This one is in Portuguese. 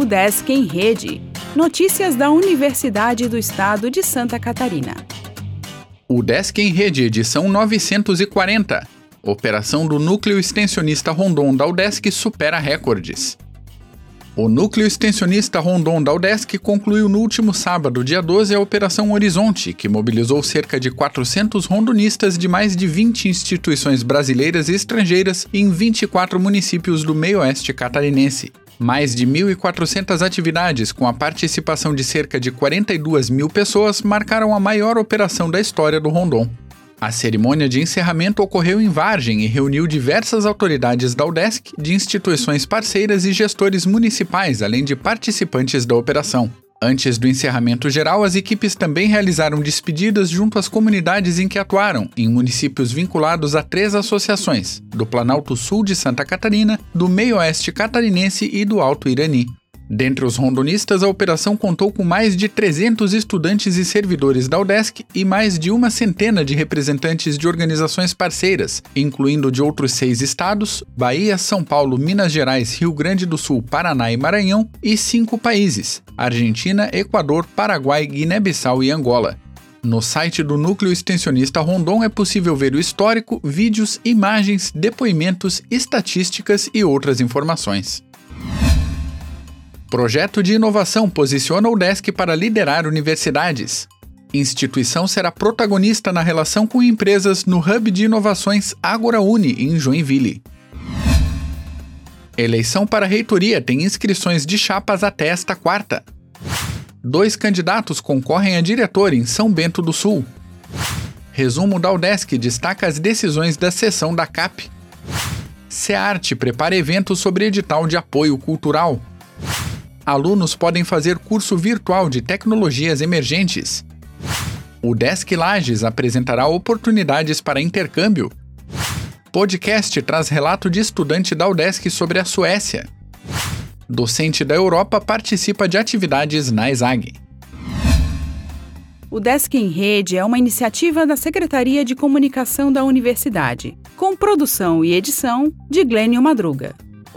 O Desk em Rede. Notícias da Universidade do Estado de Santa Catarina. O Desk em Rede, edição 940. Operação do Núcleo Extensionista Rondon da UDESC supera recordes. O Núcleo Extensionista Rondon da UDESC concluiu no último sábado, dia 12, a Operação Horizonte, que mobilizou cerca de 400 rondonistas de mais de 20 instituições brasileiras e estrangeiras em 24 municípios do meio-oeste catarinense. Mais de 1.400 atividades, com a participação de cerca de 42 mil pessoas, marcaram a maior operação da história do Rondon. A cerimônia de encerramento ocorreu em Vargem e reuniu diversas autoridades da UDESC, de instituições parceiras e gestores municipais, além de participantes da operação. Antes do encerramento geral, as equipes também realizaram despedidas junto às comunidades em que atuaram, em municípios vinculados a três associações: do Planalto Sul de Santa Catarina, do Meio-Oeste Catarinense e do Alto Irani. Dentre os rondonistas, a operação contou com mais de 300 estudantes e servidores da UDESC e mais de uma centena de representantes de organizações parceiras, incluindo de outros seis estados: Bahia, São Paulo, Minas Gerais, Rio Grande do Sul, Paraná e Maranhão, e cinco países: Argentina, Equador, Paraguai, Guiné-Bissau e Angola. No site do Núcleo Extensionista Rondon é possível ver o histórico, vídeos, imagens, depoimentos, estatísticas e outras informações. Projeto de inovação posiciona o DESC para liderar universidades. Instituição será protagonista na relação com empresas no Hub de Inovações Agora Uni, em Joinville. Eleição para reitoria tem inscrições de chapas até esta quarta. Dois candidatos concorrem a diretor em São Bento do Sul. Resumo da UDESC destaca as decisões da sessão da CAP. SEARTE prepara evento sobre edital de apoio cultural alunos podem fazer curso virtual de tecnologias emergentes. O Desk Lages apresentará oportunidades para intercâmbio. Podcast traz relato de estudante da UDESC sobre a Suécia. Docente da Europa participa de atividades na ESAG. O Desk em Rede é uma iniciativa da Secretaria de Comunicação da Universidade, com produção e edição de Glênio Madruga.